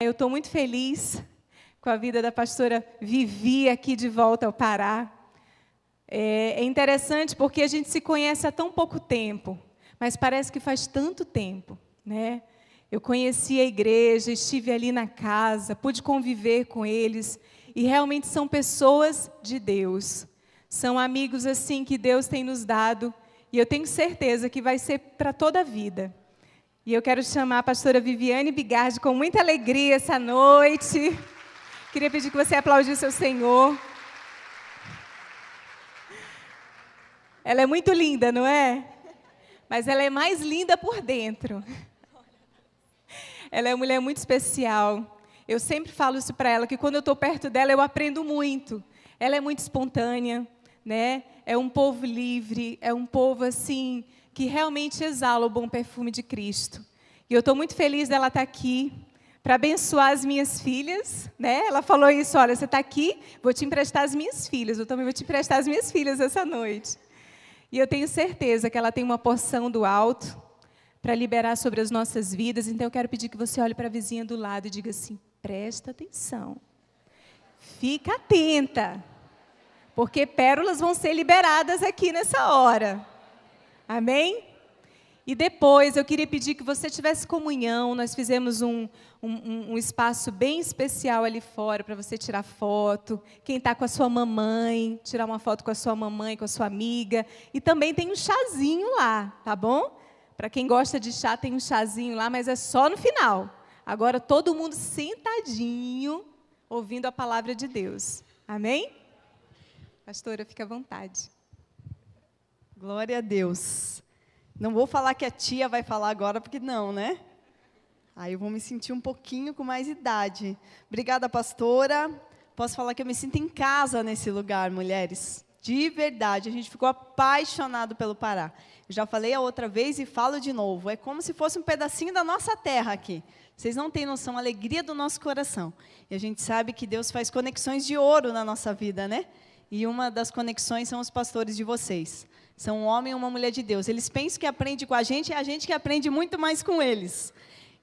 Eu estou muito feliz com a vida da pastora Vivi aqui de volta ao Pará. É, é interessante porque a gente se conhece há tão pouco tempo, mas parece que faz tanto tempo, né? Eu conheci a igreja, estive ali na casa, pude conviver com eles e realmente são pessoas de Deus. São amigos assim que Deus tem nos dado e eu tenho certeza que vai ser para toda a vida. E eu quero chamar a pastora Viviane Bigardi com muita alegria essa noite. Queria pedir que você aplaudisse o Senhor. Ela é muito linda, não é? Mas ela é mais linda por dentro. Ela é uma mulher muito especial. Eu sempre falo isso para ela, que quando eu estou perto dela, eu aprendo muito. Ela é muito espontânea, né? É um povo livre, é um povo assim que realmente exala o bom perfume de Cristo. E eu estou muito feliz dela estar tá aqui para abençoar as minhas filhas, né? Ela falou isso, olha, você está aqui, vou te emprestar as minhas filhas. Eu também vou te emprestar as minhas filhas essa noite. E eu tenho certeza que ela tem uma porção do alto para liberar sobre as nossas vidas. Então eu quero pedir que você olhe para a vizinha do lado e diga assim: presta atenção, fica atenta, porque pérolas vão ser liberadas aqui nessa hora. Amém? E depois eu queria pedir que você tivesse comunhão. Nós fizemos um, um, um espaço bem especial ali fora para você tirar foto. Quem está com a sua mamãe, tirar uma foto com a sua mamãe, com a sua amiga. E também tem um chazinho lá, tá bom? Para quem gosta de chá, tem um chazinho lá, mas é só no final. Agora todo mundo sentadinho, ouvindo a palavra de Deus. Amém? Pastora, fique à vontade. Glória a Deus. Não vou falar que a tia vai falar agora, porque não, né? Aí eu vou me sentir um pouquinho com mais idade. Obrigada, pastora. Posso falar que eu me sinto em casa nesse lugar, mulheres. De verdade, a gente ficou apaixonado pelo Pará. Já falei a outra vez e falo de novo. É como se fosse um pedacinho da nossa terra aqui. Vocês não têm noção, a alegria do nosso coração. E a gente sabe que Deus faz conexões de ouro na nossa vida, né? E uma das conexões são os pastores de vocês. São um homem e uma mulher de Deus. Eles pensam que aprende com a gente, é a gente que aprende muito mais com eles.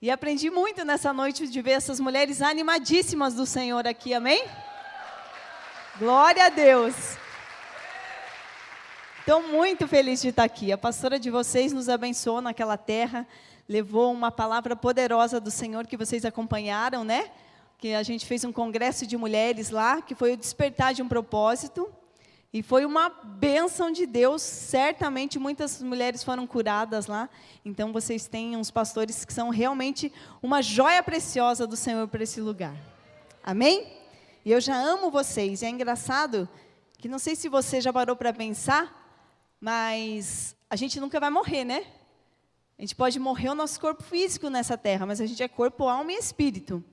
E aprendi muito nessa noite de ver essas mulheres animadíssimas do Senhor aqui, amém? Glória a Deus. Estou muito feliz de estar aqui. A pastora de vocês nos abençoou naquela terra, levou uma palavra poderosa do Senhor que vocês acompanharam, né? Que a gente fez um congresso de mulheres lá, que foi o despertar de um propósito. E foi uma bênção de Deus, certamente muitas mulheres foram curadas lá. Então vocês têm uns pastores que são realmente uma joia preciosa do Senhor para esse lugar. Amém? E eu já amo vocês. E é engraçado que não sei se você já parou para pensar, mas a gente nunca vai morrer, né? A gente pode morrer o nosso corpo físico nessa terra, mas a gente é corpo, alma e espírito.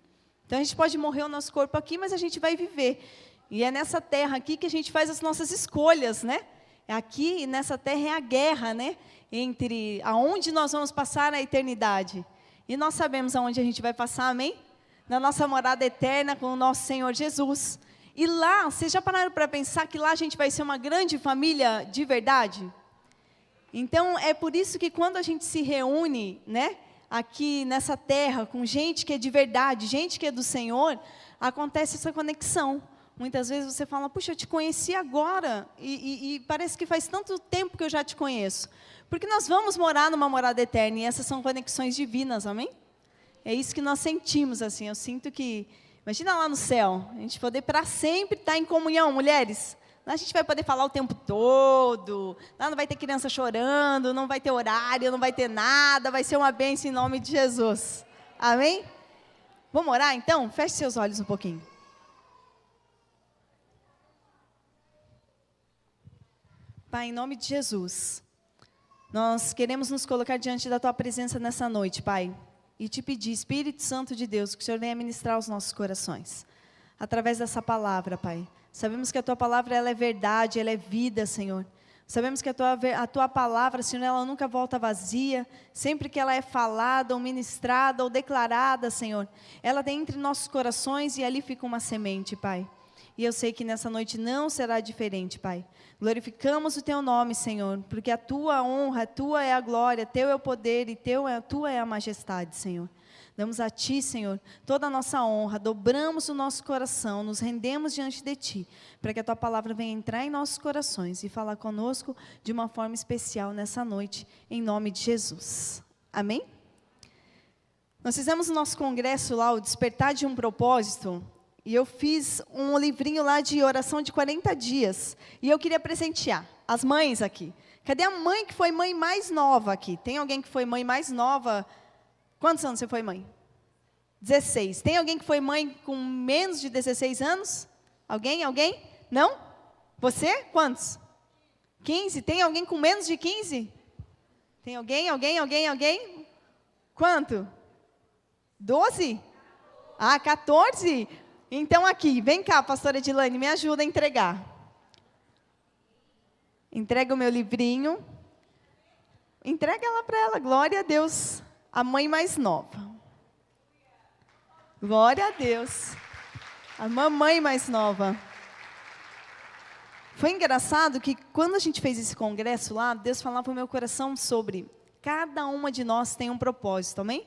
Então a gente pode morrer o nosso corpo aqui, mas a gente vai viver. E é nessa terra aqui que a gente faz as nossas escolhas, né? É aqui, nessa terra, é a guerra, né? Entre aonde nós vamos passar a eternidade. E nós sabemos aonde a gente vai passar, amém? Na nossa morada eterna com o nosso Senhor Jesus. E lá, vocês já pararam para pensar que lá a gente vai ser uma grande família de verdade? Então, é por isso que quando a gente se reúne, né? Aqui nessa terra, com gente que é de verdade, gente que é do Senhor, acontece essa conexão. Muitas vezes você fala, puxa, eu te conheci agora, e, e, e, parece que faz tanto tempo que eu já te conheço. Porque nós vamos morar numa morada eterna, e essas são conexões divinas, amém? É isso que nós sentimos, assim, eu sinto que... Imagina lá no céu, a gente poder para sempre estar em comunhão, mulheres. A gente vai poder falar o tempo todo, lá não vai ter criança chorando, não vai ter horário, não vai ter nada, vai ser uma bênção em nome de Jesus. Amém? Vamos orar então? Feche seus olhos um pouquinho. Pai, em nome de Jesus, nós queremos nos colocar diante da Tua presença nessa noite, Pai, e te pedir, Espírito Santo de Deus, que o Senhor venha ministrar os nossos corações, através dessa palavra, Pai. Sabemos que a Tua palavra ela é verdade, ela é vida, Senhor. Sabemos que a tua, a tua palavra, Senhor, ela nunca volta vazia. Sempre que ela é falada, ou ministrada, ou declarada, Senhor, ela tem entre nossos corações e ali fica uma semente, Pai. E eu sei que nessa noite não será diferente, Pai. Glorificamos o Teu nome, Senhor, porque a Tua honra, a Tua é a glória, Teu é o poder e teu é, Tua é a majestade, Senhor. Damos a Ti, Senhor, toda a nossa honra, dobramos o nosso coração, nos rendemos diante de Ti, para que a Tua palavra venha entrar em nossos corações e falar conosco de uma forma especial nessa noite, em nome de Jesus. Amém? Nós fizemos o nosso congresso lá, o Despertar de um Propósito, e eu fiz um livrinho lá de oração de 40 dias, e eu queria presentear as mães aqui. Cadê a mãe que foi mãe mais nova aqui? Tem alguém que foi mãe mais nova Quantos anos você foi mãe? 16. Tem alguém que foi mãe com menos de 16 anos? Alguém? Alguém? Não? Você? Quantos? 15. Tem alguém com menos de 15? Tem alguém? Alguém? Alguém? Alguém? Quanto? 12? Ah, 14? Então aqui, vem cá, pastora Edilane, me ajuda a entregar. Entrega o meu livrinho. Entrega lá para ela, glória a Deus a mãe mais nova. Glória a Deus. A mamãe mais nova. Foi engraçado que quando a gente fez esse congresso lá, Deus falava para o meu coração sobre cada uma de nós tem um propósito, amém?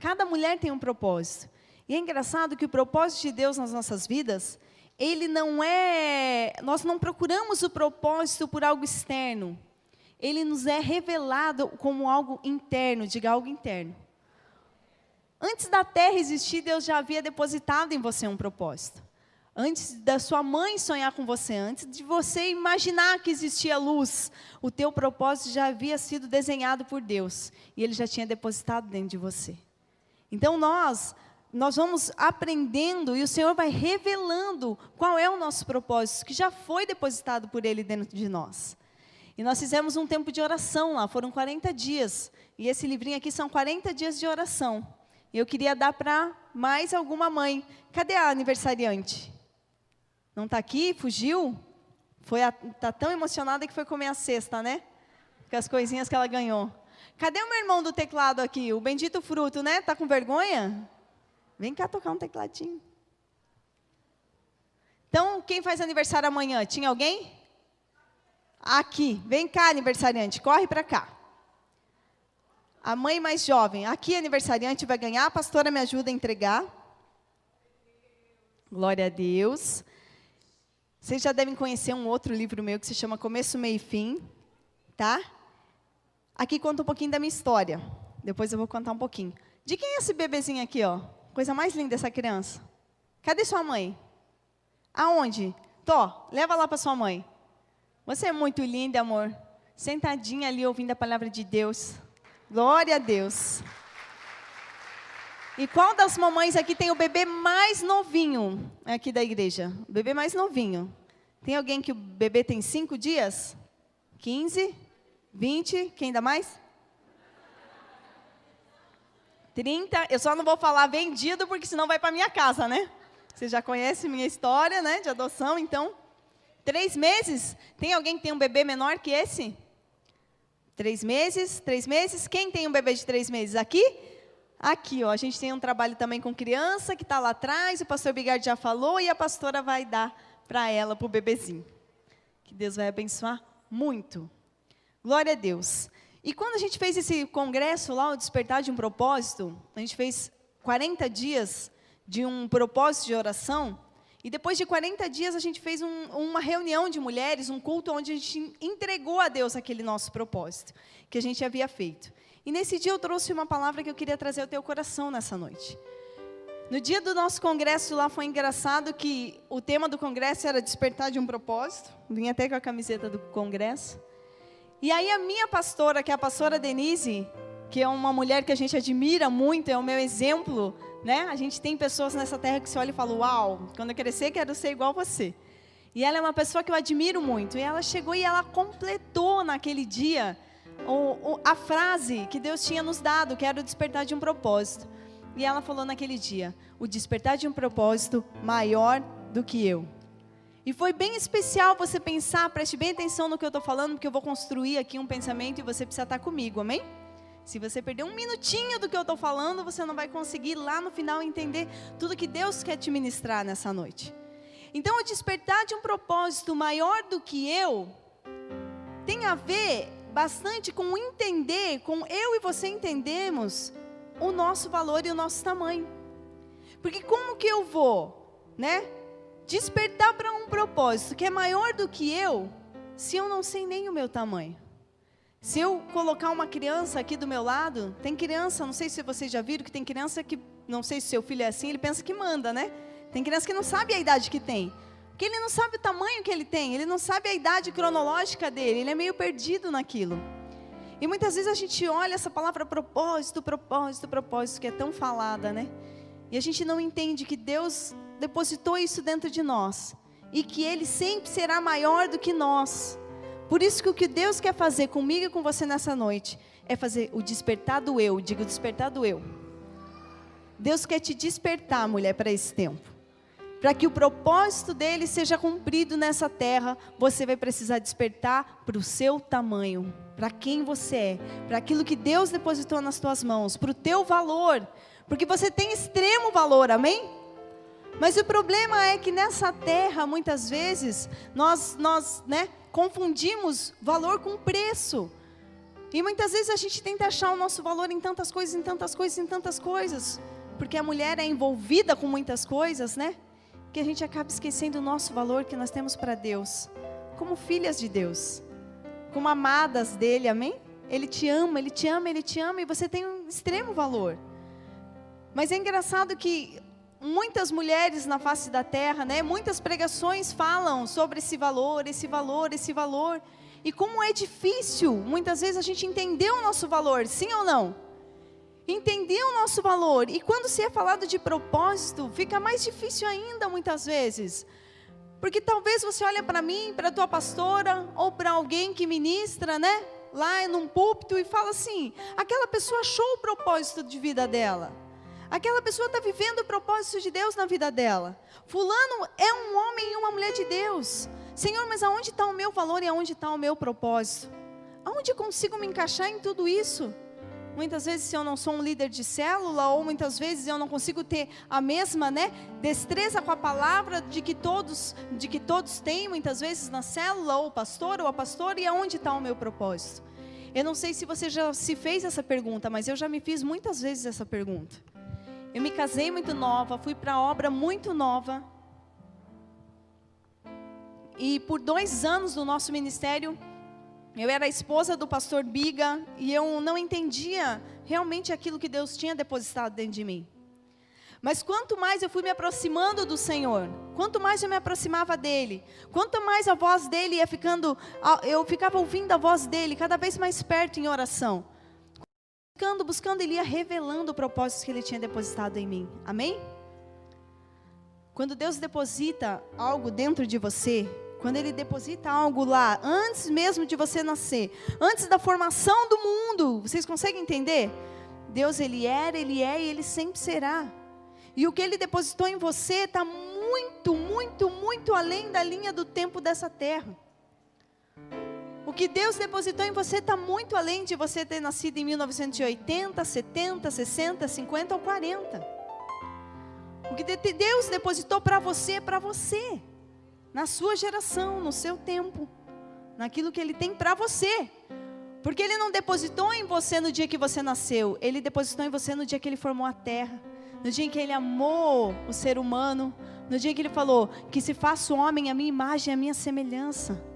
Cada mulher tem um propósito. E é engraçado que o propósito de Deus nas nossas vidas, ele não é. Nós não procuramos o propósito por algo externo ele nos é revelado como algo interno, diga algo interno. Antes da terra existir, Deus já havia depositado em você um propósito. Antes da sua mãe sonhar com você, antes de você imaginar que existia luz, o teu propósito já havia sido desenhado por Deus e ele já tinha depositado dentro de você. Então nós nós vamos aprendendo e o Senhor vai revelando qual é o nosso propósito que já foi depositado por ele dentro de nós. E nós fizemos um tempo de oração lá, foram 40 dias. E esse livrinho aqui são 40 dias de oração. E eu queria dar para mais alguma mãe. Cadê a aniversariante? Não está aqui? Fugiu? Foi tá tão emocionada que foi comer a cesta, né? Com as coisinhas que ela ganhou. Cadê o meu irmão do teclado aqui? O bendito fruto, né? Tá com vergonha? Vem cá tocar um tecladinho. Então, quem faz aniversário amanhã? Tinha alguém? Aqui, vem cá, aniversariante, corre para cá. A mãe mais jovem, aqui, aniversariante, vai ganhar. A pastora me ajuda a entregar. Glória a Deus. Vocês já devem conhecer um outro livro meu que se chama Começo, Meio e Fim, tá? Aqui conta um pouquinho da minha história. Depois eu vou contar um pouquinho. De quem é esse bebezinho aqui, ó? Coisa mais linda essa criança. Cadê sua mãe? Aonde? Tó, leva lá para sua mãe. Você é muito linda, amor. Sentadinha ali ouvindo a palavra de Deus. Glória a Deus. E qual das mamães aqui tem o bebê mais novinho aqui da igreja? O bebê mais novinho. Tem alguém que o bebê tem cinco dias? 15? 20? Quem dá mais? 30? Eu só não vou falar vendido, porque senão vai para minha casa, né? Você já conhece minha história, né? De adoção, então. Três meses? Tem alguém que tem um bebê menor que esse? Três meses? Três meses? Quem tem um bebê de três meses? Aqui? Aqui, ó. A gente tem um trabalho também com criança que está lá atrás. O pastor Bigard já falou e a pastora vai dar para ela, para o bebezinho. Que Deus vai abençoar muito. Glória a Deus. E quando a gente fez esse congresso lá, o Despertar de um Propósito, a gente fez 40 dias de um propósito de oração. E depois de 40 dias, a gente fez um, uma reunião de mulheres, um culto onde a gente entregou a Deus aquele nosso propósito que a gente havia feito. E nesse dia eu trouxe uma palavra que eu queria trazer ao teu coração nessa noite. No dia do nosso congresso lá foi engraçado que o tema do congresso era despertar de um propósito. Vim até com a camiseta do congresso. E aí a minha pastora, que é a pastora Denise, que é uma mulher que a gente admira muito, é o meu exemplo né? A gente tem pessoas nessa terra que se olha e fala: Uau, quando eu crescer quero ser igual você. E ela é uma pessoa que eu admiro muito. E ela chegou e ela completou naquele dia o, o, a frase que Deus tinha nos dado, que era o despertar de um propósito. E ela falou naquele dia: o despertar de um propósito maior do que eu. E foi bem especial você pensar, preste bem atenção no que eu estou falando, porque eu vou construir aqui um pensamento e você precisa estar comigo, amém? Se você perder um minutinho do que eu estou falando, você não vai conseguir lá no final entender tudo que Deus quer te ministrar nessa noite. Então, o despertar de um propósito maior do que eu tem a ver bastante com entender, com eu e você entendemos o nosso valor e o nosso tamanho. Porque como que eu vou, né, despertar para um propósito que é maior do que eu, se eu não sei nem o meu tamanho? Se eu colocar uma criança aqui do meu lado, tem criança, não sei se vocês já viram, que tem criança que, não sei se seu filho é assim, ele pensa que manda, né? Tem criança que não sabe a idade que tem. Porque ele não sabe o tamanho que ele tem, ele não sabe a idade cronológica dele, ele é meio perdido naquilo. E muitas vezes a gente olha essa palavra propósito, propósito, propósito, que é tão falada, né? E a gente não entende que Deus depositou isso dentro de nós e que Ele sempre será maior do que nós. Por isso que o que Deus quer fazer comigo e com você nessa noite é fazer o despertar do eu, digo despertar do eu. Deus quer te despertar, mulher, para esse tempo. Para que o propósito dele seja cumprido nessa terra, você vai precisar despertar para o seu tamanho para quem você é, para aquilo que Deus depositou nas tuas mãos, para o teu valor, porque você tem extremo valor, amém? Mas o problema é que nessa terra, muitas vezes, nós, nós né, confundimos valor com preço. E muitas vezes a gente tenta achar o nosso valor em tantas coisas, em tantas coisas, em tantas coisas. Porque a mulher é envolvida com muitas coisas, né? Que a gente acaba esquecendo o nosso valor que nós temos para Deus, como filhas de Deus como amadas dele, amém? Ele te ama, ele te ama, ele te ama e você tem um extremo valor. Mas é engraçado que muitas mulheres na face da terra, né, muitas pregações falam sobre esse valor, esse valor, esse valor. E como é difícil, muitas vezes, a gente entender o nosso valor, sim ou não? Entender o nosso valor. E quando se é falado de propósito, fica mais difícil ainda, muitas vezes. Porque talvez você olhe para mim, para tua pastora, ou para alguém que ministra, né? Lá num púlpito e fala assim: aquela pessoa achou o propósito de vida dela. Aquela pessoa está vivendo o propósito de Deus na vida dela. Fulano é um homem e uma mulher de Deus. Senhor, mas aonde está o meu valor e aonde está o meu propósito? Aonde consigo me encaixar em tudo isso? Muitas vezes, se eu não sou um líder de célula, ou muitas vezes eu não consigo ter a mesma né, destreza com a palavra de que todos, de que todos têm, muitas vezes na célula, ou o pastor, ou a pastora, e aonde está o meu propósito? Eu não sei se você já se fez essa pergunta, mas eu já me fiz muitas vezes essa pergunta. Eu me casei muito nova, fui para a obra muito nova. E por dois anos do nosso ministério, eu era a esposa do pastor Biga e eu não entendia realmente aquilo que Deus tinha depositado dentro de mim. Mas quanto mais eu fui me aproximando do Senhor, quanto mais eu me aproximava dele, quanto mais a voz dele ia ficando, eu ficava ouvindo a voz dele cada vez mais perto em oração. Buscando, buscando, ele ia revelando o propósito que ele tinha depositado em mim. Amém? Quando Deus deposita algo dentro de você, quando ele deposita algo lá, antes mesmo de você nascer, antes da formação do mundo, vocês conseguem entender? Deus, ele era, ele é e ele sempre será. E o que ele depositou em você está muito, muito, muito além da linha do tempo dessa terra. O que Deus depositou em você está muito além de você ter nascido em 1980, 70, 60, 50 ou 40. O que Deus depositou para você é para você na sua geração, no seu tempo, naquilo que Ele tem para você. Porque Ele não depositou em você no dia que você nasceu, Ele depositou em você no dia que Ele formou a terra, no dia em que Ele amou o ser humano, no dia que Ele falou que se faça homem a minha imagem, a minha semelhança.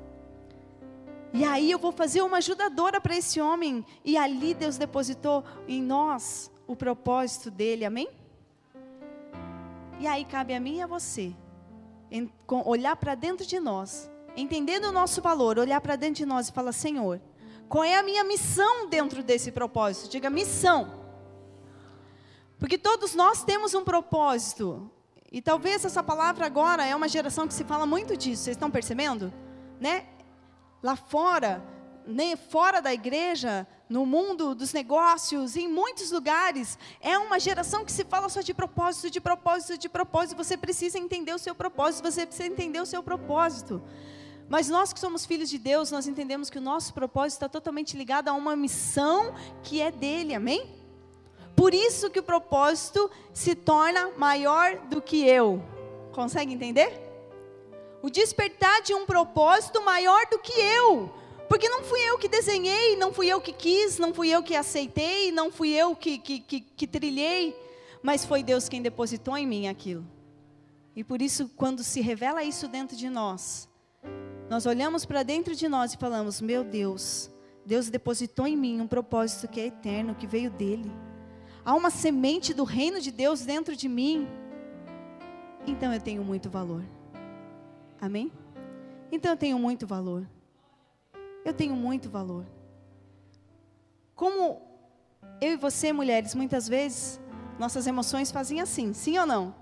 E aí eu vou fazer uma ajudadora para esse homem. E ali Deus depositou em nós o propósito dele, amém? E aí cabe a mim e a você olhar para dentro de nós, entendendo o nosso valor, olhar para dentro de nós e falar: Senhor, qual é a minha missão dentro desse propósito? Diga missão. Porque todos nós temos um propósito. E talvez essa palavra agora é uma geração que se fala muito disso. Vocês estão percebendo? Né? Lá fora, nem fora da igreja, no mundo dos negócios, em muitos lugares, é uma geração que se fala só de propósito, de propósito, de propósito. Você precisa entender o seu propósito, você precisa entender o seu propósito. Mas nós que somos filhos de Deus, nós entendemos que o nosso propósito está totalmente ligado a uma missão que é dele, amém? Por isso que o propósito se torna maior do que eu. Consegue entender? O despertar de um propósito maior do que eu. Porque não fui eu que desenhei, não fui eu que quis, não fui eu que aceitei, não fui eu que, que, que, que trilhei, mas foi Deus quem depositou em mim aquilo. E por isso, quando se revela isso dentro de nós, nós olhamos para dentro de nós e falamos: Meu Deus, Deus depositou em mim um propósito que é eterno, que veio dele. Há uma semente do reino de Deus dentro de mim. Então eu tenho muito valor. Amém? Então eu tenho muito valor. Eu tenho muito valor. Como eu e você, mulheres, muitas vezes, nossas emoções fazem assim, sim ou não?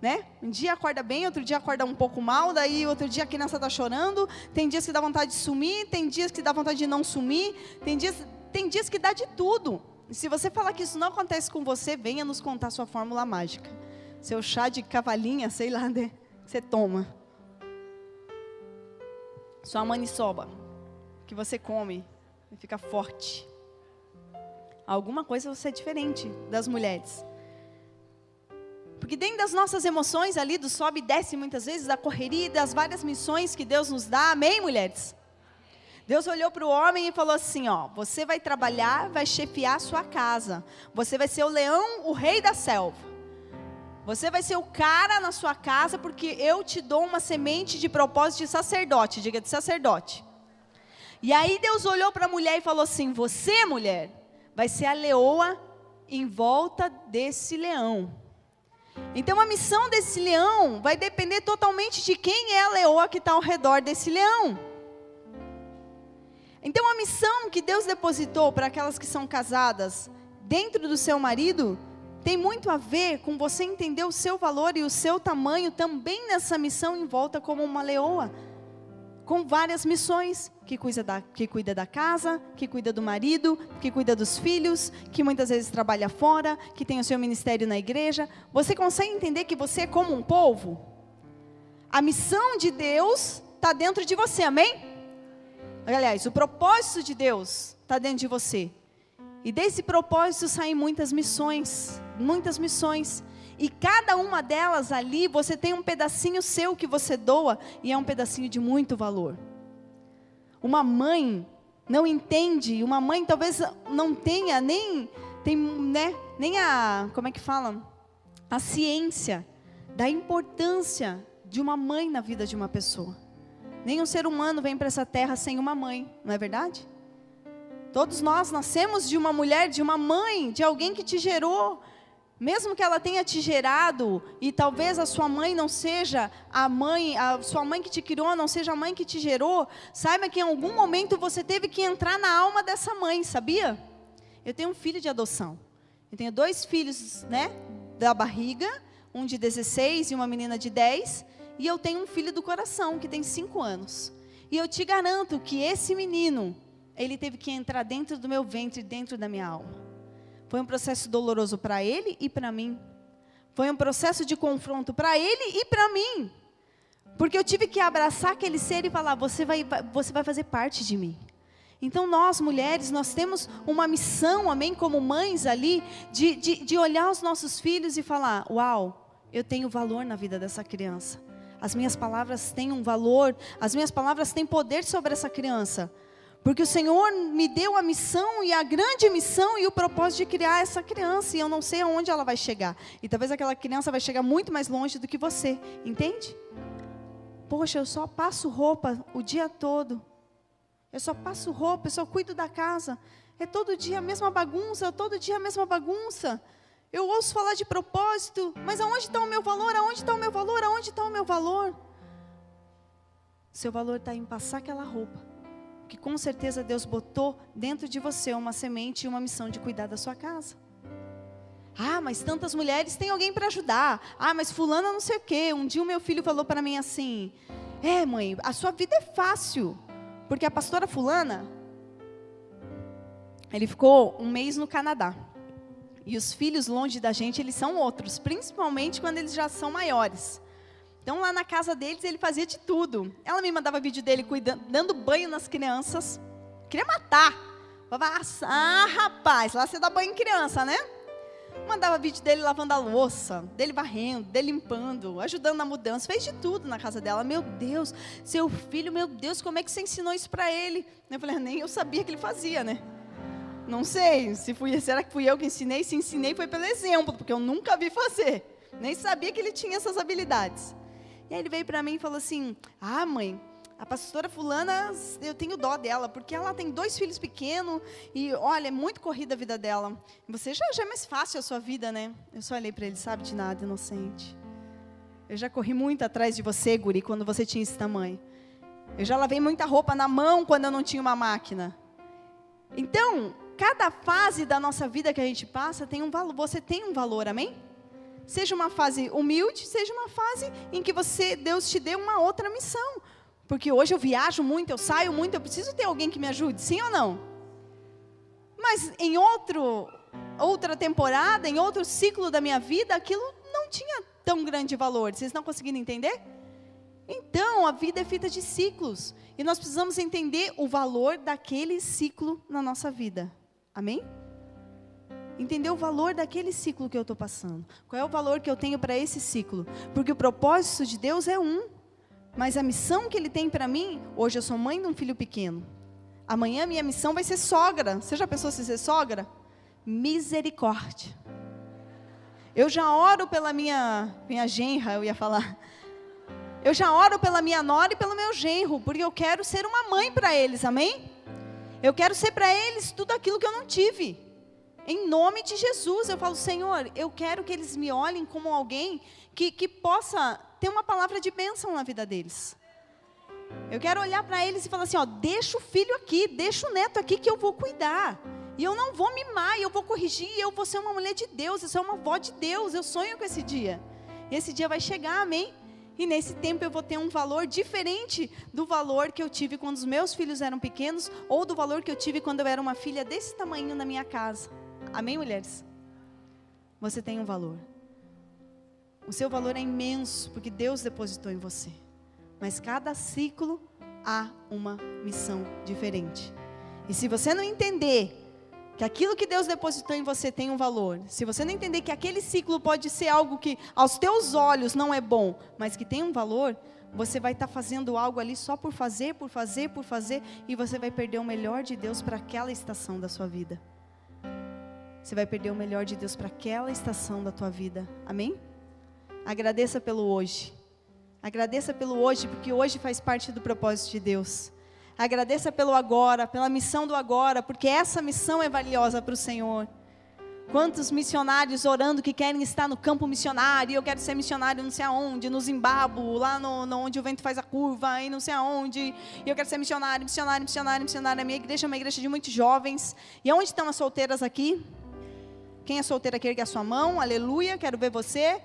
Né? Um dia acorda bem, outro dia acorda um pouco mal, daí outro dia a criança está chorando, tem dias que dá vontade de sumir, tem dias que dá vontade de não sumir, tem dias, tem dias que dá de tudo. Se você falar que isso não acontece com você, venha nos contar sua fórmula mágica. Seu chá de cavalinha, sei lá, né? você toma. Sua maniçoba que você come e fica forte. Alguma coisa você é diferente das mulheres. Porque dentro das nossas emoções ali, do sobe e desce muitas vezes, da correria das várias missões que Deus nos dá, amém, mulheres? Deus olhou para o homem e falou assim: Ó, você vai trabalhar, vai chefiar a sua casa. Você vai ser o leão, o rei da selva. Você vai ser o cara na sua casa, porque eu te dou uma semente de propósito de sacerdote. Diga de sacerdote. E aí Deus olhou para a mulher e falou assim: Você, mulher, vai ser a leoa em volta desse leão. Então a missão desse leão vai depender totalmente de quem é a leoa que está ao redor desse leão. Então a missão que Deus depositou para aquelas que são casadas dentro do seu marido tem muito a ver com você entender o seu valor e o seu tamanho também nessa missão em volta como uma leoa com várias missões, que cuida, da, que cuida da casa, que cuida do marido, que cuida dos filhos, que muitas vezes trabalha fora, que tem o seu ministério na igreja. Você consegue entender que você é como um povo? A missão de Deus está dentro de você, amém? Aliás, o propósito de Deus está dentro de você. E desse propósito saem muitas missões, muitas missões. E cada uma delas ali, você tem um pedacinho seu que você doa e é um pedacinho de muito valor. Uma mãe não entende, uma mãe talvez não tenha nem tem, né, nem a, como é que fala? A ciência da importância de uma mãe na vida de uma pessoa. Nenhum ser humano vem para essa terra sem uma mãe, não é verdade? Todos nós nascemos de uma mulher, de uma mãe, de alguém que te gerou, mesmo que ela tenha te gerado e talvez a sua mãe não seja a mãe, a sua mãe que te criou não seja a mãe que te gerou, saiba que em algum momento você teve que entrar na alma dessa mãe, sabia? Eu tenho um filho de adoção. Eu tenho dois filhos, né, da barriga, um de 16 e uma menina de 10, e eu tenho um filho do coração que tem 5 anos. E eu te garanto que esse menino, ele teve que entrar dentro do meu ventre, dentro da minha alma. Foi um processo doloroso para ele e para mim. Foi um processo de confronto para ele e para mim. Porque eu tive que abraçar aquele ser e falar: você vai, você vai fazer parte de mim. Então, nós, mulheres, nós temos uma missão, amém, como mães ali, de, de, de olhar os nossos filhos e falar: Uau, eu tenho valor na vida dessa criança. As minhas palavras têm um valor, as minhas palavras têm poder sobre essa criança. Porque o Senhor me deu a missão e a grande missão e o propósito de criar essa criança. E eu não sei aonde ela vai chegar. E talvez aquela criança vai chegar muito mais longe do que você. Entende? Poxa, eu só passo roupa o dia todo. Eu só passo roupa, eu só cuido da casa. É todo dia a mesma bagunça, todo dia a mesma bagunça. Eu ouço falar de propósito, mas aonde está o meu valor? Aonde está o meu valor? Aonde está o meu valor? Seu valor está em passar aquela roupa que com certeza Deus botou dentro de você uma semente e uma missão de cuidar da sua casa. Ah, mas tantas mulheres têm alguém para ajudar. Ah, mas fulana não sei o quê. Um dia o meu filho falou para mim assim: É, mãe, a sua vida é fácil. Porque a pastora fulana, ele ficou um mês no Canadá. E os filhos longe da gente, eles são outros, principalmente quando eles já são maiores. Então, lá na casa deles, ele fazia de tudo. Ela me mandava vídeo dele cuidando, dando banho nas crianças. Queria matar. Falava, ah, rapaz, lá você dá banho em criança, né? Mandava vídeo dele lavando a louça, dele varrendo, dele limpando, ajudando na mudança, fez de tudo na casa dela. Meu Deus, seu filho, meu Deus, como é que você ensinou isso para ele? Eu falei, ah, nem eu sabia que ele fazia, né? Não sei, se fui, será que fui eu que ensinei? Se ensinei foi pelo exemplo, porque eu nunca vi fazer. Nem sabia que ele tinha essas habilidades. E aí ele veio para mim e falou assim: Ah, mãe, a pastora fulana, eu tenho dó dela, porque ela tem dois filhos pequenos e, olha, é muito corrida a vida dela. Você já, já é mais fácil a sua vida, né? Eu só olhei para ele, sabe de nada, inocente. Eu já corri muito atrás de você, guri, quando você tinha esse tamanho. Eu já lavei muita roupa na mão quando eu não tinha uma máquina. Então, cada fase da nossa vida que a gente passa tem um valor. Você tem um valor, amém? Seja uma fase humilde, seja uma fase em que você, Deus te dê uma outra missão. Porque hoje eu viajo muito, eu saio muito, eu preciso ter alguém que me ajude, sim ou não? Mas em outro, outra temporada, em outro ciclo da minha vida, aquilo não tinha tão grande valor. Vocês estão conseguindo entender? Então, a vida é feita de ciclos. E nós precisamos entender o valor daquele ciclo na nossa vida. Amém? Entender o valor daquele ciclo que eu estou passando. Qual é o valor que eu tenho para esse ciclo? Porque o propósito de Deus é um. Mas a missão que Ele tem para mim, hoje eu sou mãe de um filho pequeno. Amanhã minha missão vai ser sogra. Você já pensou se ser sogra? Misericórdia. Eu já oro pela minha, minha genra, eu ia falar. Eu já oro pela minha nora e pelo meu genro, porque eu quero ser uma mãe para eles, amém? Eu quero ser para eles tudo aquilo que eu não tive. Em nome de Jesus, eu falo, Senhor, eu quero que eles me olhem como alguém que, que possa ter uma palavra de bênção na vida deles. Eu quero olhar para eles e falar assim: ó, deixa o filho aqui, deixa o neto aqui que eu vou cuidar. E eu não vou mimar, eu vou corrigir, eu vou ser uma mulher de Deus, eu sou uma avó de Deus, eu sonho com esse dia. E esse dia vai chegar, amém? E nesse tempo eu vou ter um valor diferente do valor que eu tive quando os meus filhos eram pequenos, ou do valor que eu tive quando eu era uma filha desse tamanho na minha casa. Amém, mulheres? Você tem um valor. O seu valor é imenso, porque Deus depositou em você. Mas cada ciclo há uma missão diferente. E se você não entender que aquilo que Deus depositou em você tem um valor, se você não entender que aquele ciclo pode ser algo que aos teus olhos não é bom, mas que tem um valor, você vai estar tá fazendo algo ali só por fazer, por fazer, por fazer, e você vai perder o melhor de Deus para aquela estação da sua vida. Você vai perder o melhor de Deus para aquela estação da tua vida. Amém? Agradeça pelo hoje. Agradeça pelo hoje, porque hoje faz parte do propósito de Deus. Agradeça pelo agora, pela missão do agora, porque essa missão é valiosa para o Senhor. Quantos missionários orando que querem estar no campo missionário, eu quero ser missionário não sei aonde, no Zimbábue, lá no, no, onde o vento faz a curva, e não sei aonde, e eu quero ser missionário, missionário, missionário, missionário. A minha igreja é uma igreja de muitos jovens. E onde estão as solteiras aqui? Quem é solteira quer ergue a sua mão, aleluia, quero ver você.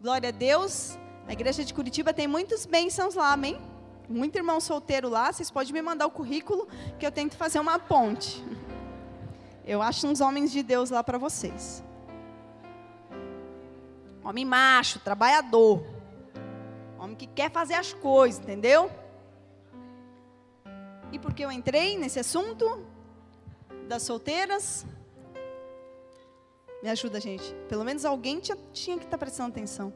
Glória a Deus. A igreja de Curitiba tem muitos bênçãos lá, amém? Muito irmão solteiro lá, vocês podem me mandar o currículo que eu tento fazer uma ponte. Eu acho uns homens de Deus lá para vocês. Homem macho, trabalhador. Homem que quer fazer as coisas, entendeu? E por que eu entrei nesse assunto das solteiras? Me ajuda, gente. Pelo menos alguém tinha, tinha que estar tá prestando atenção.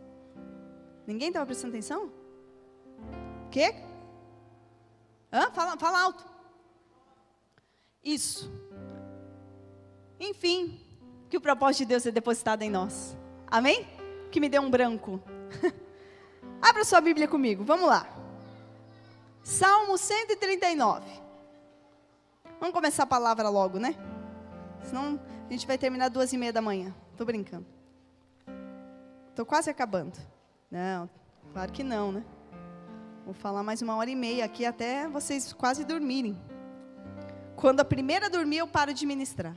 Ninguém estava prestando atenção? Quê? Hã? Fala, fala alto. Isso. Enfim, que o propósito de Deus é depositado em nós. Amém? Que me dê um branco. Abra sua Bíblia comigo, vamos lá. Salmo 139. Vamos começar a palavra logo, né? Senão a gente vai terminar duas e meia da manhã. Estou brincando. Estou quase acabando. Não, claro que não, né? Vou falar mais uma hora e meia aqui até vocês quase dormirem. Quando a primeira dormir, eu paro de ministrar.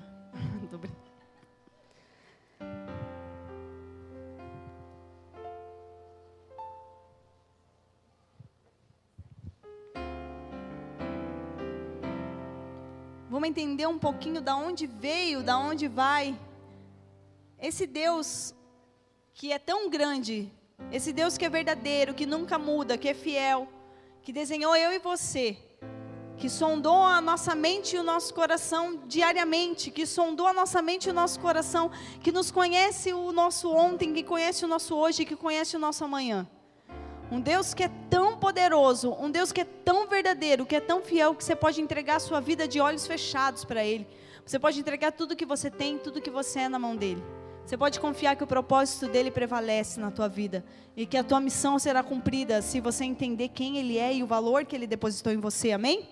Vamos entender um pouquinho da onde veio, da onde vai. Esse Deus que é tão grande, esse Deus que é verdadeiro, que nunca muda, que é fiel, que desenhou eu e você. que sondou a nossa mente e o nosso coração diariamente, que sondou a nossa mente e o nosso coração, que nos conhece o nosso ontem, que conhece o nosso hoje, que conhece o nosso amanhã. Um Deus que é tão poderoso, um Deus que é tão verdadeiro, que é tão fiel, que você pode entregar a sua vida de olhos fechados para Ele. Você pode entregar tudo que você tem, tudo que você é na mão dele. Você pode confiar que o propósito dele prevalece na tua vida e que a tua missão será cumprida se você entender quem ele é e o valor que ele depositou em você. Amém?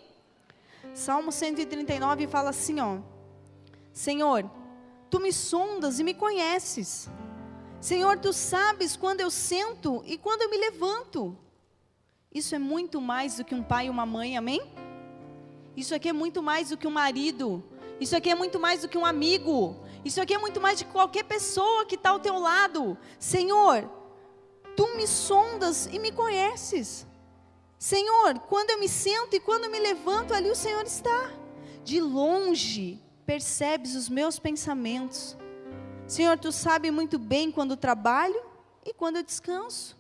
Salmo 139 fala assim, ó: Senhor, tu me sondas e me conheces. Senhor, tu sabes quando eu sento e quando eu me levanto. Isso é muito mais do que um pai e uma mãe, amém? Isso aqui é muito mais do que um marido. Isso aqui é muito mais do que um amigo. Isso aqui é muito mais de qualquer pessoa que está ao teu lado. Senhor, tu me sondas e me conheces. Senhor, quando eu me sento e quando eu me levanto, ali o Senhor está. De longe percebes os meus pensamentos. Senhor, tu sabe muito bem quando trabalho e quando eu descanso.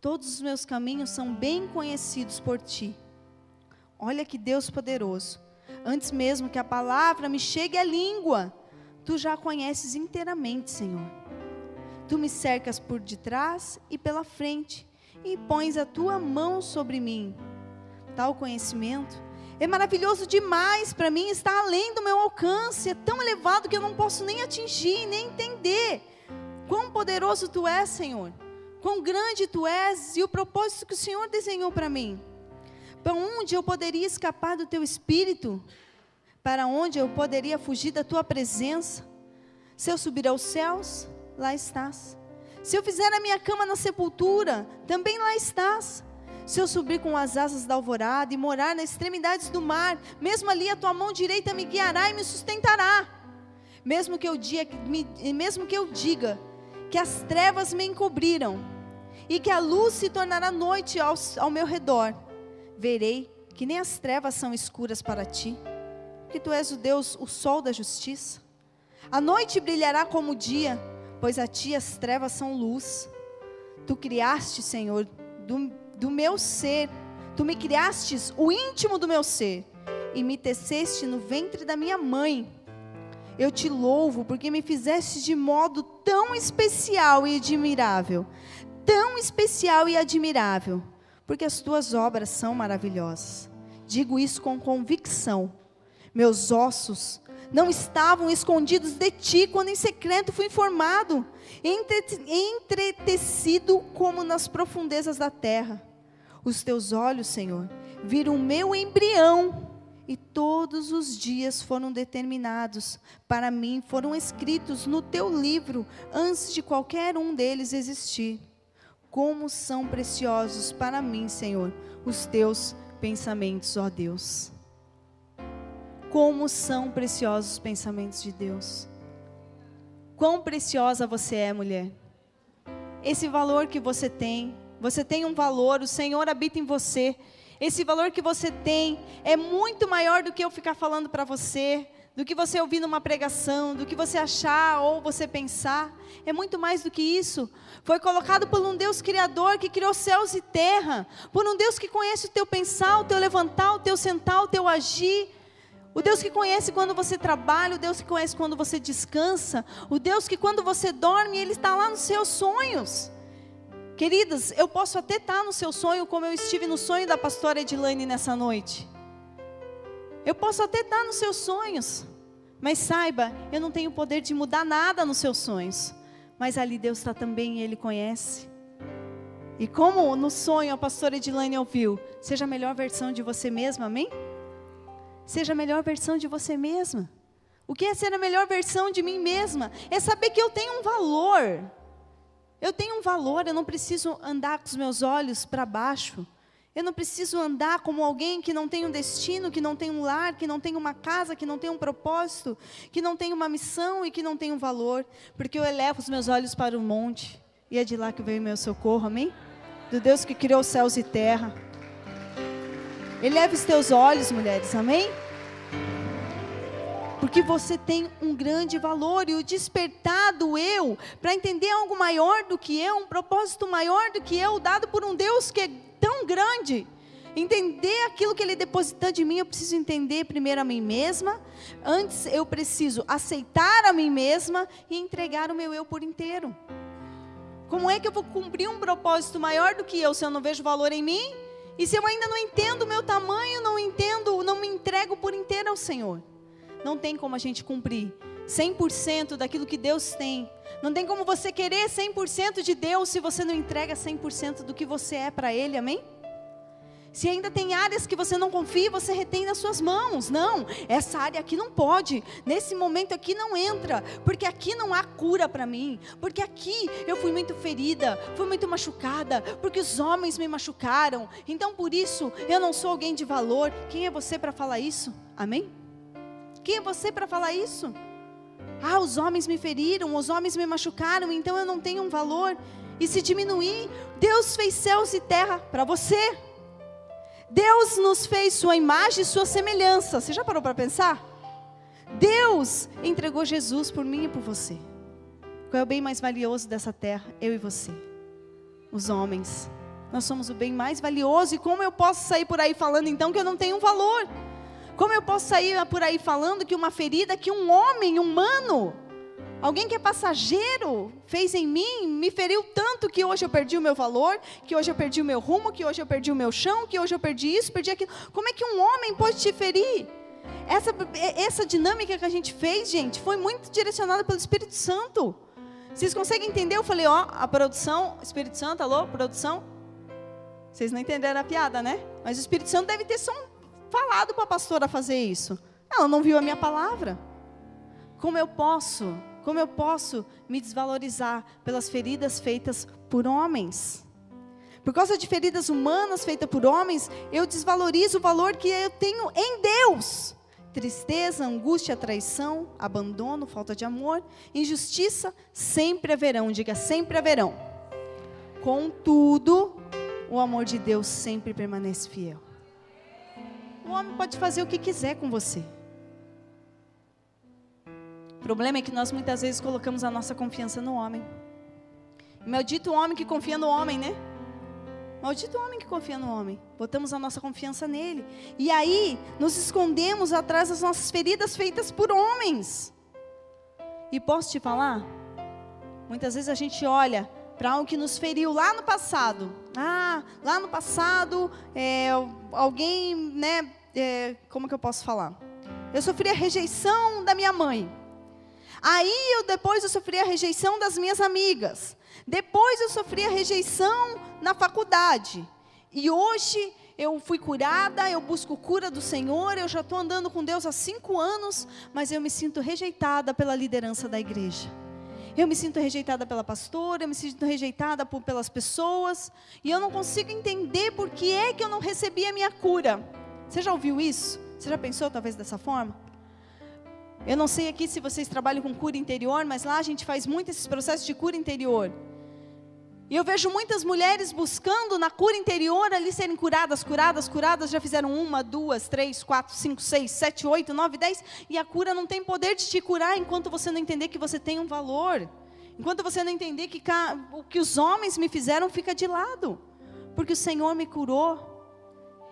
Todos os meus caminhos são bem conhecidos por ti. Olha que Deus poderoso. Antes mesmo que a palavra me chegue à língua, tu já a conheces inteiramente, Senhor. Tu me cercas por detrás e pela frente, e pões a tua mão sobre mim. Tal conhecimento é maravilhoso demais para mim, está além do meu alcance, é tão elevado que eu não posso nem atingir, nem entender. Quão poderoso tu és, Senhor. Quão grande tu és e o propósito que o Senhor desenhou para mim. Para onde eu poderia escapar do teu espírito? Para onde eu poderia fugir da tua presença? Se eu subir aos céus, lá estás. Se eu fizer a minha cama na sepultura, também lá estás. Se eu subir com as asas da alvorada e morar nas extremidades do mar, mesmo ali a tua mão direita me guiará e me sustentará. Mesmo que eu diga, mesmo que, eu diga que as trevas me encobriram e que a luz se tornará noite ao, ao meu redor, verei que nem as trevas são escuras para ti, que tu és o Deus, o sol da justiça. A noite brilhará como o dia, pois a ti as trevas são luz. Tu criaste, Senhor, do, do meu ser, tu me criastes o íntimo do meu ser, e me teceste no ventre da minha mãe. Eu te louvo porque me fizeste de modo tão especial e admirável, tão especial e admirável porque as tuas obras são maravilhosas. Digo isso com convicção. Meus ossos não estavam escondidos de ti quando em secreto fui informado, entretecido como nas profundezas da terra. Os teus olhos, Senhor, viram o meu embrião e todos os dias foram determinados para mim, foram escritos no teu livro antes de qualquer um deles existir como são preciosos para mim, Senhor, os teus pensamentos, ó Deus. Como são preciosos os pensamentos de Deus. Quão preciosa você é, mulher. Esse valor que você tem, você tem um valor, o Senhor habita em você. Esse valor que você tem é muito maior do que eu ficar falando para você, do que você ouvir numa pregação, do que você achar ou você pensar. É muito mais do que isso. Foi colocado por um Deus criador que criou céus e terra, por um Deus que conhece o teu pensar, o teu levantar, o teu sentar, o teu agir. O Deus que conhece quando você trabalha, o Deus que conhece quando você descansa, o Deus que quando você dorme, Ele está lá nos seus sonhos. Queridas, eu posso até estar no seu sonho, como eu estive no sonho da pastora Edilane nessa noite. Eu posso até estar nos seus sonhos, mas saiba, eu não tenho poder de mudar nada nos seus sonhos. Mas ali Deus está também e Ele conhece. E como no sonho a pastora Edilane ouviu, seja a melhor versão de você mesma, amém? Seja a melhor versão de você mesma. O que é ser a melhor versão de mim mesma? É saber que eu tenho um valor. Eu tenho um valor, eu não preciso andar com os meus olhos para baixo. Eu não preciso andar como alguém que não tem um destino, que não tem um lar, que não tem uma casa, que não tem um propósito, que não tem uma missão e que não tem um valor, porque eu elevo os meus olhos para o monte e é de lá que vem o meu socorro, amém? Do Deus que criou céus e terra. Eleve os teus olhos, mulheres, amém? Porque você tem um grande valor e o despertar do eu, para entender algo maior do que eu, um propósito maior do que eu, dado por um Deus que é tão grande entender aquilo que Ele depositou de mim, eu preciso entender primeiro a mim mesma. Antes, eu preciso aceitar a mim mesma e entregar o meu eu por inteiro. Como é que eu vou cumprir um propósito maior do que eu se eu não vejo valor em mim? E se eu ainda não entendo o meu tamanho, não entendo, não me entrego por inteiro ao Senhor? Não tem como a gente cumprir 100% daquilo que Deus tem. Não tem como você querer 100% de Deus se você não entrega 100% do que você é para Ele, amém? Se ainda tem áreas que você não confia, você retém nas suas mãos. Não, essa área aqui não pode. Nesse momento aqui não entra, porque aqui não há cura para mim. Porque aqui eu fui muito ferida, fui muito machucada, porque os homens me machucaram. Então por isso eu não sou alguém de valor. Quem é você para falar isso? Amém? Quem é você para falar isso? Ah, os homens me feriram, os homens me machucaram, então eu não tenho um valor. E se diminuir, Deus fez céus e terra para você. Deus nos fez sua imagem e sua semelhança. Você já parou para pensar? Deus entregou Jesus por mim e por você. Qual é o bem mais valioso dessa terra? Eu e você. Os homens. Nós somos o bem mais valioso. E como eu posso sair por aí falando então que eu não tenho um valor? Como eu posso sair por aí falando que uma ferida que um homem humano Alguém que é passageiro fez em mim, me feriu tanto que hoje eu perdi o meu valor, que hoje eu perdi o meu rumo, que hoje eu perdi o meu chão, que hoje eu perdi isso, perdi aquilo. Como é que um homem pode te ferir? Essa, essa dinâmica que a gente fez, gente, foi muito direcionada pelo Espírito Santo. Vocês conseguem entender? Eu falei, ó, a produção, Espírito Santo, alô, produção. Vocês não entenderam a piada, né? Mas o Espírito Santo deve ter falado para a pastora fazer isso. Ela não viu a minha palavra. Como eu posso como eu posso me desvalorizar pelas feridas feitas por homens? Por causa de feridas humanas feitas por homens, eu desvalorizo o valor que eu tenho em Deus. Tristeza, angústia, traição, abandono, falta de amor, injustiça, sempre haverão, diga sempre haverão. Contudo, o amor de Deus sempre permanece fiel. O homem pode fazer o que quiser com você. O problema é que nós muitas vezes colocamos a nossa confiança no homem. Maldito homem que confia no homem, né? Maldito homem que confia no homem. Botamos a nossa confiança nele. E aí, nos escondemos atrás das nossas feridas feitas por homens. E posso te falar? Muitas vezes a gente olha para algo que nos feriu lá no passado. Ah, lá no passado, é, alguém, né? É, como que eu posso falar? Eu sofri a rejeição da minha mãe. Aí eu depois eu sofri a rejeição das minhas amigas. Depois eu sofri a rejeição na faculdade. E hoje eu fui curada, eu busco cura do Senhor, eu já estou andando com Deus há cinco anos, mas eu me sinto rejeitada pela liderança da igreja. Eu me sinto rejeitada pela pastora, eu me sinto rejeitada por, pelas pessoas, e eu não consigo entender por que é que eu não recebi a minha cura. Você já ouviu isso? Você já pensou talvez dessa forma? Eu não sei aqui se vocês trabalham com cura interior, mas lá a gente faz muito esses processos de cura interior. E eu vejo muitas mulheres buscando na cura interior ali serem curadas, curadas, curadas, já fizeram uma, duas, três, quatro, cinco, seis, sete, oito, nove, dez, e a cura não tem poder de te curar enquanto você não entender que você tem um valor. Enquanto você não entender que o que os homens me fizeram fica de lado. Porque o Senhor me curou.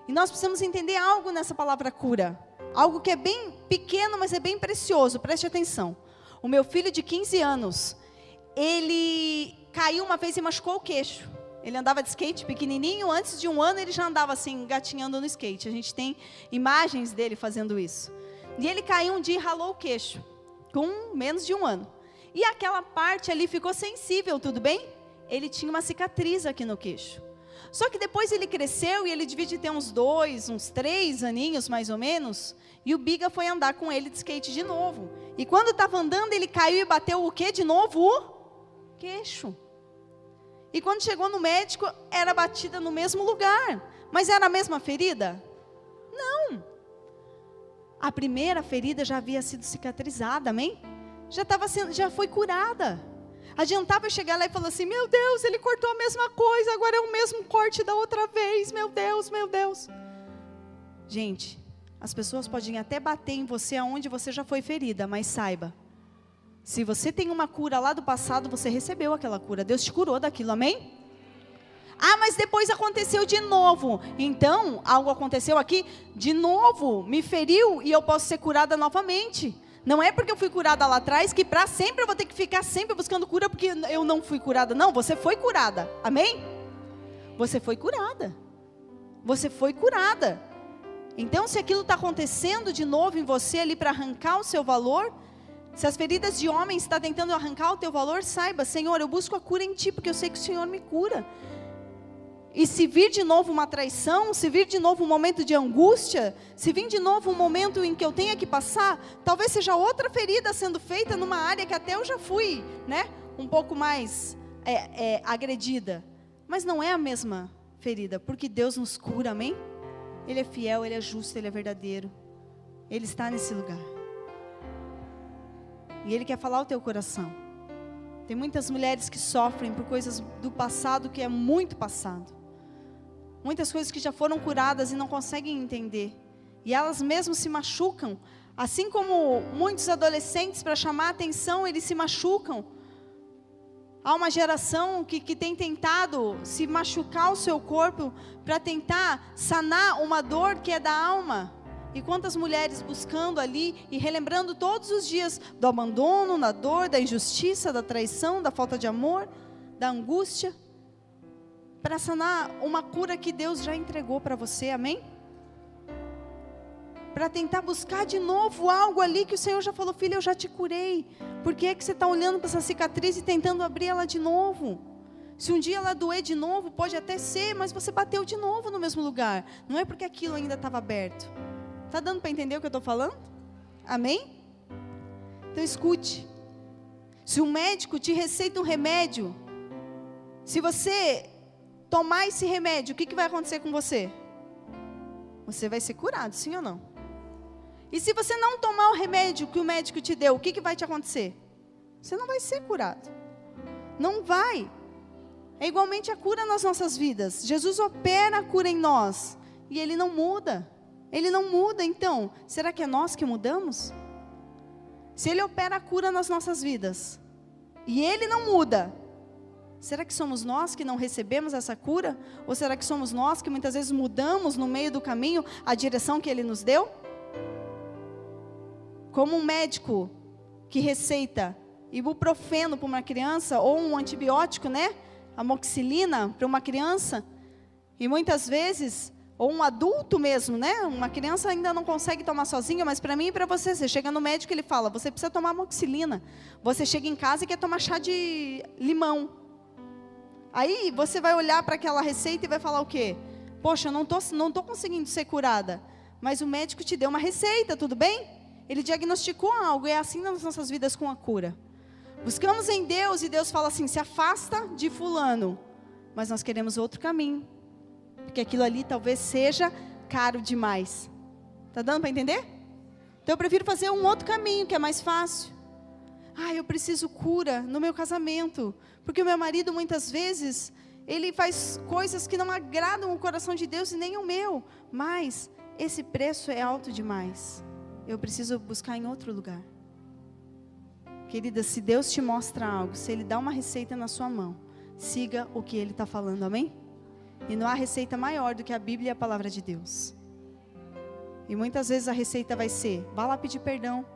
E nós precisamos entender algo nessa palavra cura. Algo que é bem pequeno, mas é bem precioso. Preste atenção. O meu filho de 15 anos, ele caiu uma vez e machucou o queixo. Ele andava de skate pequenininho, antes de um ano ele já andava assim, gatinhando no skate. A gente tem imagens dele fazendo isso. E ele caiu um dia e ralou o queixo, com menos de um ano. E aquela parte ali ficou sensível, tudo bem? Ele tinha uma cicatriz aqui no queixo. Só que depois ele cresceu e ele devia ter uns dois, uns três aninhos mais ou menos. E o Biga foi andar com ele de skate de novo. E quando estava andando, ele caiu e bateu o que de novo? O queixo. E quando chegou no médico, era batida no mesmo lugar. Mas era a mesma ferida? Não. A primeira ferida já havia sido cicatrizada, amém? Já, estava sendo, já foi curada. Adiantava chegar lá e falar assim: meu Deus, ele cortou a mesma coisa, agora é o mesmo corte da outra vez, meu Deus, meu Deus. Gente, as pessoas podem até bater em você aonde você já foi ferida, mas saiba, se você tem uma cura lá do passado, você recebeu aquela cura, Deus te curou daquilo, amém? Ah, mas depois aconteceu de novo. Então, algo aconteceu aqui de novo, me feriu e eu posso ser curada novamente. Não é porque eu fui curada lá atrás que para sempre eu vou ter que ficar sempre buscando cura porque eu não fui curada. Não, você foi curada. Amém? Você foi curada. Você foi curada. Então, se aquilo está acontecendo de novo em você ali para arrancar o seu valor, se as feridas de homem está tentando arrancar o teu valor, saiba, Senhor, eu busco a cura em Ti, porque eu sei que o Senhor me cura. E se vir de novo uma traição, se vir de novo um momento de angústia, se vir de novo um momento em que eu tenha que passar, talvez seja outra ferida sendo feita numa área que até eu já fui, né, um pouco mais é, é, agredida. Mas não é a mesma ferida, porque Deus nos cura, amém? Ele é fiel, Ele é justo, Ele é verdadeiro. Ele está nesse lugar. E Ele quer falar o teu coração. Tem muitas mulheres que sofrem por coisas do passado que é muito passado. Muitas coisas que já foram curadas e não conseguem entender. E elas mesmas se machucam. Assim como muitos adolescentes, para chamar atenção, eles se machucam. Há uma geração que, que tem tentado se machucar o seu corpo para tentar sanar uma dor que é da alma. E quantas mulheres buscando ali e relembrando todos os dias do abandono, da dor, da injustiça, da traição, da falta de amor, da angústia para sanar uma cura que Deus já entregou para você, amém? Para tentar buscar de novo algo ali que o Senhor já falou, filha, eu já te curei. Por que é que você está olhando para essa cicatriz e tentando abrir ela de novo? Se um dia ela doer de novo, pode até ser, mas você bateu de novo no mesmo lugar. Não é porque aquilo ainda estava aberto. Está dando para entender o que eu estou falando? Amém? Então escute. Se um médico te receita um remédio, se você tomar esse remédio, o que, que vai acontecer com você? Você vai ser curado, sim ou não? E se você não tomar o remédio que o médico te deu, o que, que vai te acontecer? Você não vai ser curado. Não vai. É igualmente a cura nas nossas vidas. Jesus opera a cura em nós. E ele não muda. Ele não muda, então. Será que é nós que mudamos? Se ele opera a cura nas nossas vidas. E ele não muda. Será que somos nós que não recebemos essa cura? Ou será que somos nós que muitas vezes mudamos no meio do caminho a direção que Ele nos deu? Como um médico que receita ibuprofeno para uma criança, ou um antibiótico, né? Amoxicilina para uma criança, e muitas vezes, ou um adulto mesmo, né? Uma criança ainda não consegue tomar sozinha, mas para mim e para você, você chega no médico e ele fala: você precisa tomar amoxicilina. Você chega em casa e quer tomar chá de limão. Aí você vai olhar para aquela receita e vai falar o quê? Poxa, eu não tô, não tô conseguindo ser curada. Mas o médico te deu uma receita, tudo bem? Ele diagnosticou algo, é assim nas nossas vidas com a cura. Buscamos em Deus e Deus fala assim: se afasta de Fulano. Mas nós queremos outro caminho. Porque aquilo ali talvez seja caro demais. Está dando para entender? Então eu prefiro fazer um outro caminho que é mais fácil. Ah, eu preciso cura no meu casamento. Porque o meu marido muitas vezes, ele faz coisas que não agradam o coração de Deus e nem o meu. Mas esse preço é alto demais. Eu preciso buscar em outro lugar. Querida, se Deus te mostra algo, se Ele dá uma receita na sua mão, siga o que Ele está falando, amém? E não há receita maior do que a Bíblia e a palavra de Deus. E muitas vezes a receita vai ser: vá lá pedir perdão.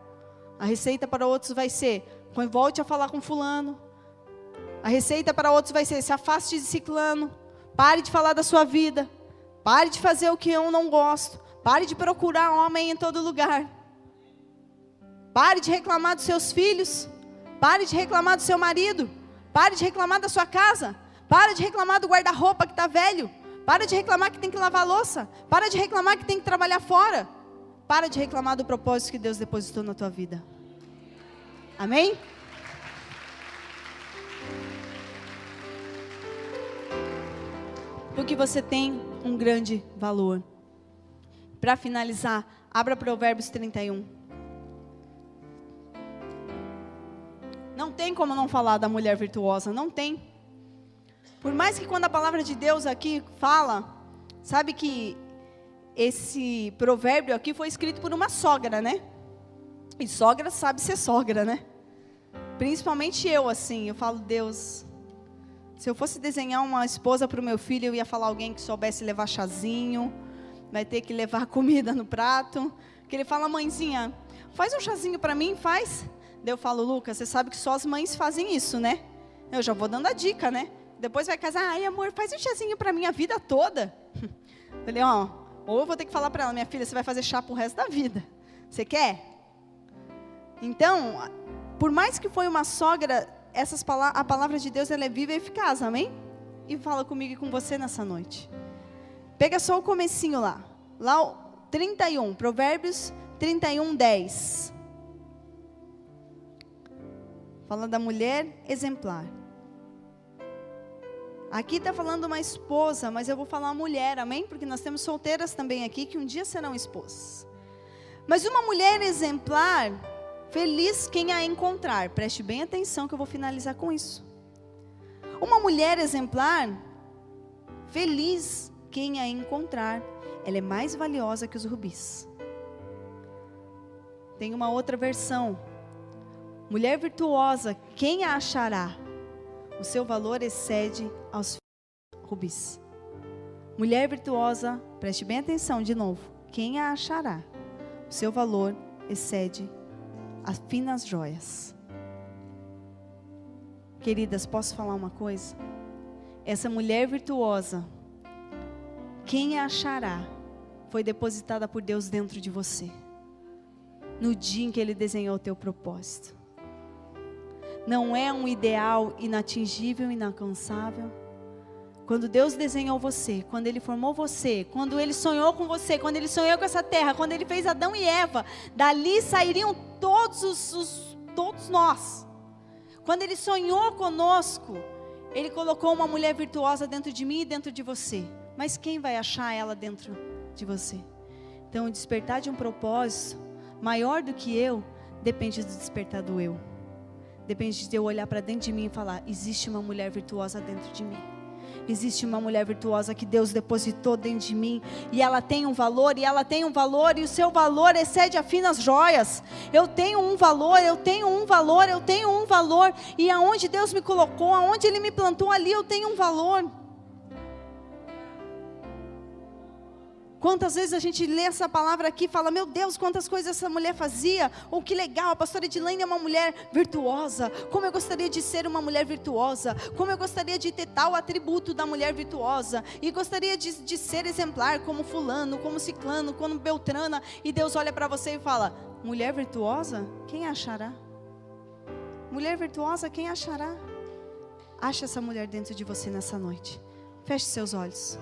A receita para outros vai ser: volte a falar com Fulano. A receita para outros vai ser: se afaste de ciclano, pare de falar da sua vida, pare de fazer o que eu não gosto, pare de procurar homem em todo lugar, pare de reclamar dos seus filhos, pare de reclamar do seu marido, pare de reclamar da sua casa, pare de reclamar do guarda-roupa que está velho, pare de reclamar que tem que lavar louça, pare de reclamar que tem que trabalhar fora, pare de reclamar do propósito que Deus depositou na tua vida. Amém? Porque você tem um grande valor. Para finalizar, abra Provérbios 31. Não tem como não falar da mulher virtuosa, não tem. Por mais que quando a palavra de Deus aqui fala, sabe que esse provérbio aqui foi escrito por uma sogra, né? E sogra sabe ser sogra, né? Principalmente eu, assim, eu falo, Deus, Se eu fosse desenhar uma esposa para o meu filho, eu ia falar alguém que soubesse levar chazinho, vai ter que levar comida no prato. Que ele fala, mãezinha, faz um chazinho para mim, faz. Daí eu falo, Lucas, você sabe que só as mães fazem isso, né? Eu já vou dando a dica, né? Depois vai casar, ai amor, faz um chazinho para mim a vida toda. Falei, ó, ou eu vou ter que falar para ela, minha filha, você vai fazer chá pro resto da vida. Você quer? Então, por mais que foi uma sogra, essas a palavra de Deus ela é viva e eficaz, amém? E fala comigo e com você nessa noite. Pega só o comecinho lá. Lá o 31, Provérbios 31, 10. Fala da mulher exemplar. Aqui está falando uma esposa, mas eu vou falar mulher, amém? Porque nós temos solteiras também aqui que um dia serão esposas. Mas uma mulher exemplar, feliz quem a encontrar. Preste bem atenção que eu vou finalizar com isso. Uma mulher exemplar, feliz quem a encontrar. Ela é mais valiosa que os rubis. Tem uma outra versão. Mulher virtuosa, quem a achará? O seu valor excede aos rubis. Mulher virtuosa, preste bem atenção de novo. Quem a achará? O seu valor excede as finas joias. Queridas, posso falar uma coisa? Essa mulher virtuosa, quem a achará, foi depositada por Deus dentro de você. No dia em que Ele desenhou o teu propósito. Não é um ideal inatingível, inalcançável quando Deus desenhou você, quando Ele formou você, quando Ele sonhou com você, quando Ele sonhou com essa terra, quando Ele fez Adão e Eva, dali sairiam todos os, os todos nós. Quando Ele sonhou conosco, Ele colocou uma mulher virtuosa dentro de mim e dentro de você. Mas quem vai achar ela dentro de você? Então, o despertar de um propósito maior do que eu depende do despertar do eu. Depende de eu olhar para dentro de mim e falar: existe uma mulher virtuosa dentro de mim. Existe uma mulher virtuosa que Deus depositou dentro de mim e ela tem um valor e ela tem um valor e o seu valor excede a finas joias. Eu tenho um valor, eu tenho um valor, eu tenho um valor e aonde Deus me colocou, aonde ele me plantou ali, eu tenho um valor. Quantas vezes a gente lê essa palavra aqui e fala, meu Deus, quantas coisas essa mulher fazia, ou que legal, a pastora Edilene é uma mulher virtuosa, como eu gostaria de ser uma mulher virtuosa, como eu gostaria de ter tal atributo da mulher virtuosa, e gostaria de, de ser exemplar como fulano, como ciclano, como beltrana, e Deus olha para você e fala, mulher virtuosa, quem achará? Mulher virtuosa, quem achará? Acha essa mulher dentro de você nessa noite. Feche seus olhos.